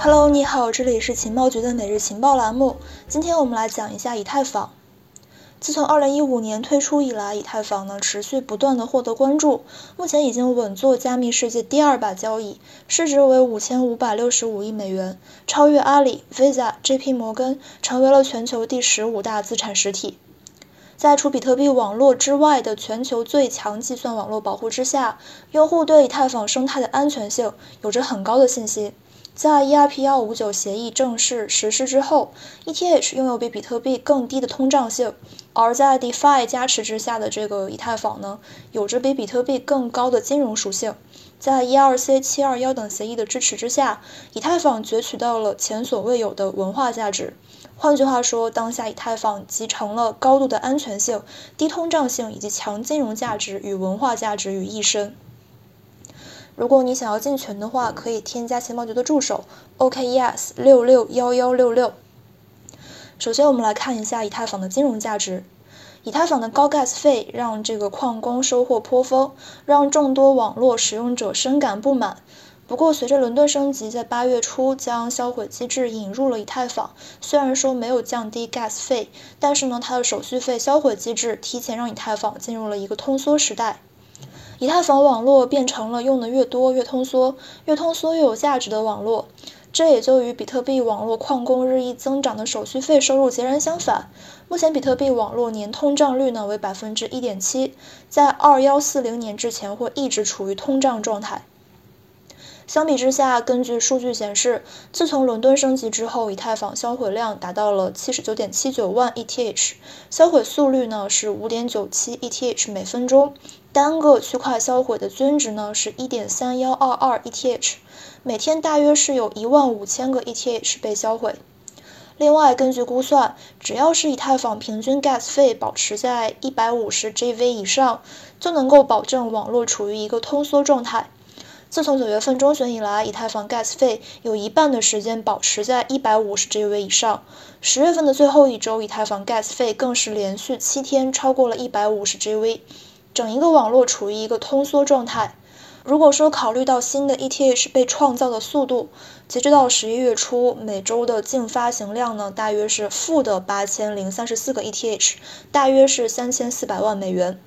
Hello，你好，这里是情报局的每日情报栏目。今天我们来讲一下以太坊。自从2015年推出以来，以太坊呢持续不断的获得关注，目前已经稳坐加密世界第二把交椅，市值为5565亿美元，超越阿里、Visa、JP 摩根，成为了全球第十五大资产实体。在除比特币网络之外的全球最强计算网络保护之下，用户对以太坊生态的安全性有着很高的信心。在 ERP-259 协议正式实施之后，ETH 拥有比比特币更低的通胀性，而在 DeFi 加持之下的这个以太坊呢，有着比比特币更高的金融属性。在 ERC-721 等协议的支持之下，以太坊攫取到了前所未有的文化价值。换句话说，当下以太坊集成了高度的安全性、低通胀性以及强金融价值与文化价值于一身。如果你想要进群的话，可以添加钱包局的助手 OKES 六六幺幺六六。首先，我们来看一下以太坊的金融价值。以太坊的高 gas 费让这个矿工收获颇丰，让众多网络使用者深感不满。不过，随着伦敦升级在八月初将销毁机制引入了以太坊，虽然说没有降低 gas 费，但是呢，它的手续费销毁机制提前让以太坊进入了一个通缩时代。以太坊网络变成了用的越多越通缩、越通缩越有价值的网络，这也就与比特币网络矿工日益增长的手续费收入截然相反。目前比特币网络年通胀率呢为百分之一点七，在二幺四零年之前会一直处于通胀状态。相比之下，根据数据显示，自从伦敦升级之后，以太坊销毁量达到了七十九点七九万 ETH，销毁速率呢是五点九七 ETH 每分钟，单个区块销毁的均值呢是一点三幺二二 ETH，每天大约是有一万五千个 ETH 被销毁。另外，根据估算，只要是以太坊平均 gas 费保持在一百五十 GV 以上，就能够保证网络处于一个通缩状态。自从九月份中旬以来，以太坊 gas 费有一半的时间保持在一百五十 GV 以上。十月份的最后一周，以太坊 gas 费更是连续七天超过了一百五十 GV 整一个网络处于一个通缩状态。如果说考虑到新的 ETH 被创造的速度，截止到十一月初，每周的净发行量呢，大约是负的八千零三十四个 ETH，大约是三千四百万美元。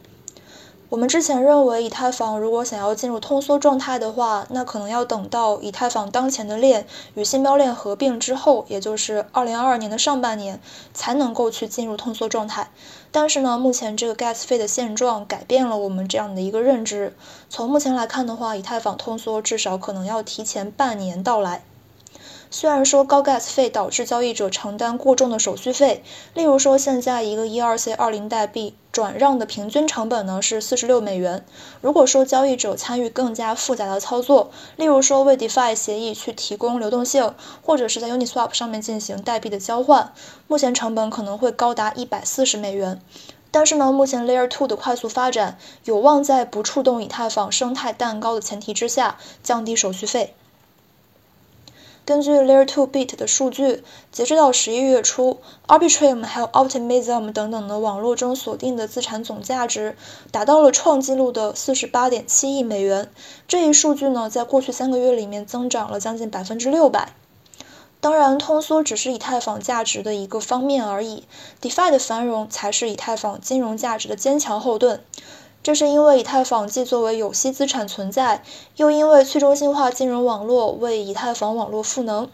我们之前认为，以太坊如果想要进入通缩状态的话，那可能要等到以太坊当前的链与新标链合并之后，也就是二零二二年的上半年，才能够去进入通缩状态。但是呢，目前这个 gas 费的现状改变了我们这样的一个认知。从目前来看的话，以太坊通缩至少可能要提前半年到来。虽然说高 gas 费导致交易者承担过重的手续费，例如说现在一个 ERC 二零代币转让的平均成本呢是四十六美元。如果说交易者参与更加复杂的操作，例如说为 DeFi 协议去提供流动性，或者是在 Uniswap 上面进行代币的交换，目前成本可能会高达一百四十美元。但是呢，目前 Layer to 的快速发展有望在不触动以太坊生态蛋糕的前提之下降低手续费。根据 Layer 2 Bit 的数据，截止到十一月初，Arbitrum 还有 Optimism 等等的网络中锁定的资产总价值达到了创纪录的四十八点七亿美元。这一数据呢，在过去三个月里面增长了将近百分之六百。当然，通缩只是以太坊价值的一个方面而已，DeFi 的繁荣才是以太坊金融价值的坚强后盾。这是因为以太坊既作为有息资产存在，又因为去中心化金融网络为以太坊网络赋能。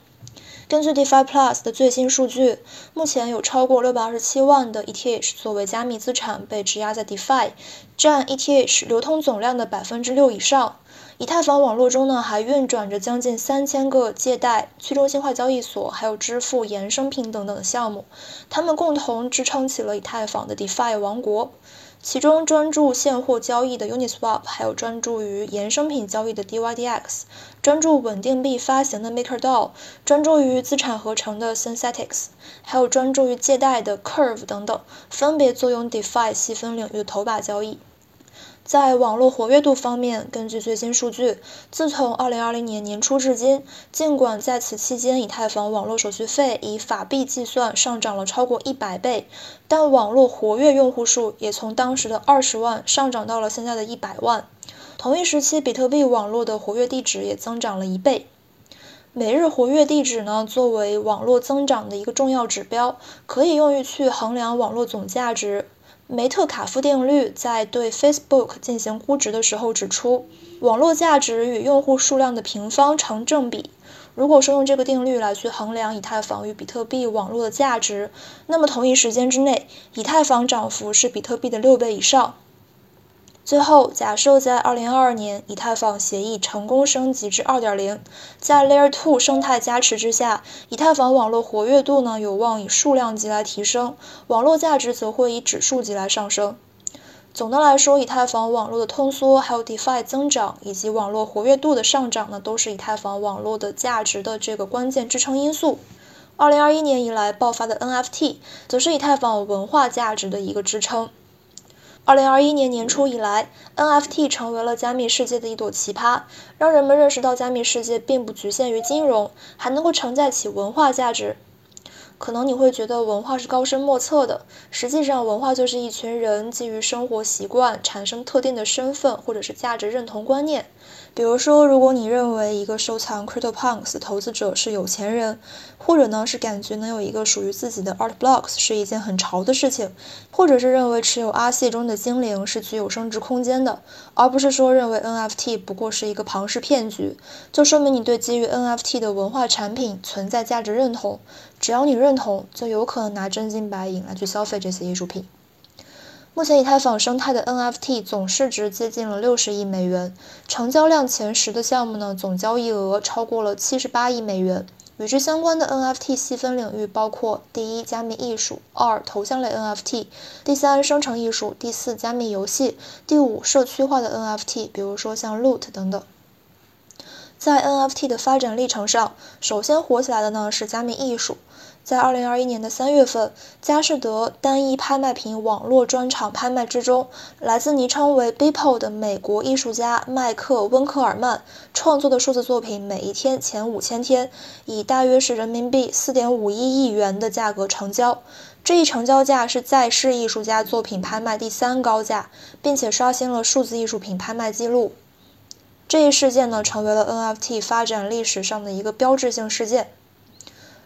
根据 DeFi Plus 的最新数据，目前有超过六百二十七万的 ETH 作为加密资产被质押在 DeFi，占 ETH 流通总量的百分之六以上。以太坊网络中呢，还运转着将近三千个借贷、去中心化交易所，还有支付衍生品等等的项目，它们共同支撑起了以太坊的 DeFi 王国。其中专注现货交易的 Uniswap，还有专注于衍生品交易的 DYDX，专注稳定币发行的 MakerDAO，专注于资产合成的 Synthetics，还有专注于借贷的 Curve 等等，分别坐拥 DeFi 细分领域的头把交易。在网络活跃度方面，根据最新数据，自从2020年年初至今，尽管在此期间以太坊网络手续费以法币计算上涨了超过一百倍，但网络活跃用户数也从当时的二十万上涨到了现在的一百万。同一时期，比特币网络的活跃地址也增长了一倍。每日活跃地址呢，作为网络增长的一个重要指标，可以用于去衡量网络总价值。梅特卡夫定律在对 Facebook 进行估值的时候指出，网络价值与用户数量的平方成正比。如果说用这个定律来去衡量以太坊与比特币网络的价值，那么同一时间之内，以太坊涨幅是比特币的六倍以上。最后，假设在2022年，以太坊协议成功升级至2.0，在 Layer 2生态加持之下，以太坊网络活跃度呢有望以数量级来提升，网络价值则会以指数级来上升。总的来说，以太坊网络的通缩，还有 DeFi 增长以及网络活跃度的上涨呢，都是以太坊网络的价值的这个关键支撑因素。2021年以来爆发的 NFT，则是以太坊文化价值的一个支撑。二零二一年年初以来，NFT 成为了加密世界的一朵奇葩，让人们认识到加密世界并不局限于金融，还能够承载起文化价值。可能你会觉得文化是高深莫测的，实际上文化就是一群人基于生活习惯产生特定的身份或者是价值认同观念。比如说，如果你认为一个收藏 CryptoPunks 投资者是有钱人，或者呢是感觉能有一个属于自己的 Art Blocks 是一件很潮的事情，或者是认为持有阿谢中的精灵是具有升值空间的，而不是说认为 NFT 不过是一个庞氏骗局，就说明你对基于 NFT 的文化产品存在价值认同。只要你认同，就有可能拿真金白银来去消费这些艺术品。目前以太坊生态的 NFT 总市值接近了六十亿美元，成交量前十的项目呢，总交易额超过了七十八亿美元。与之相关的 NFT 细分领域包括：第一，加密艺术；二，头像类 NFT；第三，生成艺术；第四，加密游戏；第五，社区化的 NFT，比如说像 Loot 等等。在 NFT 的发展历程上，首先火起来的呢是加密艺术。在二零二一年的三月份，佳士得单一拍卖品网络专场拍卖之中，来自昵称为 Beeple 的美国艺术家麦克温克尔曼创作的数字作品，每一天前五千天，以大约是人民币四点五一亿元的价格成交。这一成交价是在世艺术家作品拍卖第三高价，并且刷新了数字艺术品拍卖记录。这一事件呢，成为了 NFT 发展历史上的一个标志性事件。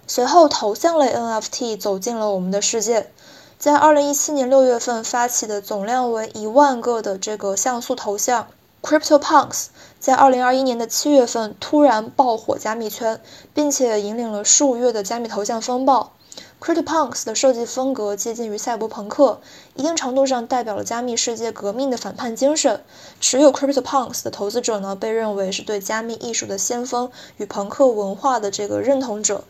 随后，头像类 NFT 走进了我们的世界。在2017年6月份发起的总量为一万个的这个像素头像 CryptoPunks，在2021年的7月份突然爆火加密圈，并且引领了数月的加密头像风暴。CryptoPunks 的设计风格接近于赛博朋克，一定程度上代表了加密世界革命的反叛精神。持有 CryptoPunks 的投资者呢，被认为是对加密艺术的先锋与朋克文化的这个认同者。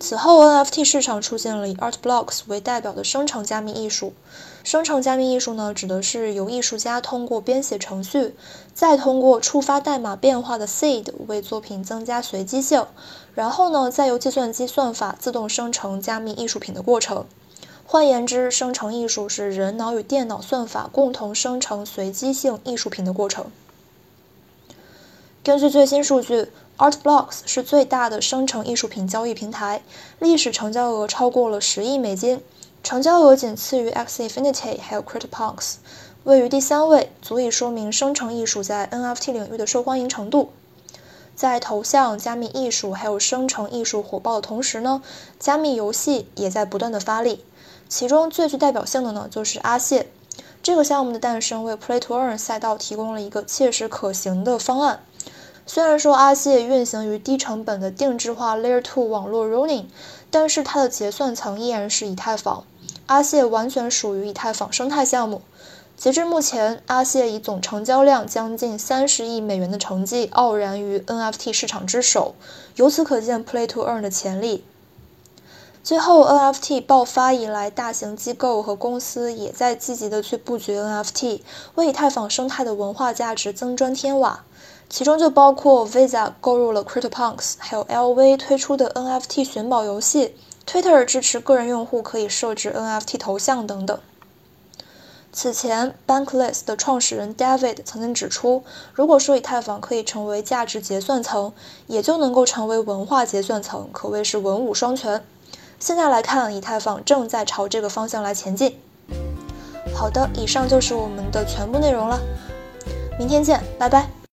此后，NFT 市场出现了以 Art Blocks 为代表的生成加密艺术。生成加密艺术呢，指的是由艺术家通过编写程序，再通过触发代码变化的 seed 为作品增加随机性，然后呢，再由计算机算法自动生成加密艺术品的过程。换言之，生成艺术是人脑与电脑算法共同生成随机性艺术品的过程。根据最新数据。Art Blocks 是最大的生成艺术品交易平台，历史成交额超过了十亿美金，成交额仅次于 X Infinity 还有 CryptoPunks，位于第三位，足以说明生成艺术在 NFT 领域的受欢迎程度。在头像、加密艺术还有生成艺术火爆的同时呢，加密游戏也在不断的发力，其中最具代表性的呢就是阿谢。这个项目的诞生为 Play to Earn 赛道提供了一个切实可行的方案。虽然说阿谢运行于低成本的定制化 Layer 2网络 Running，但是它的结算层依然是以太坊。阿谢完全属于以太坊生态项目。截至目前，阿谢以总成交量将近三十亿美元的成绩傲然于 NFT 市场之首。由此可见，Play to Earn 的潜力。最后，NFT 爆发以来，大型机构和公司也在积极的去布局 NFT，为以太坊生态的文化价值增砖添瓦。其中就包括 Visa 购入了 CryptoPunks，还有 LV 推出的 NFT 寻宝游戏，Twitter 支持个人用户可以设置 NFT 头像等等。此前，Bankless 的创始人 David 曾经指出，如果说以太坊可以成为价值结算层，也就能够成为文化结算层，可谓是文武双全。现在来看，以太坊正在朝这个方向来前进。好的，以上就是我们的全部内容了，明天见，拜拜。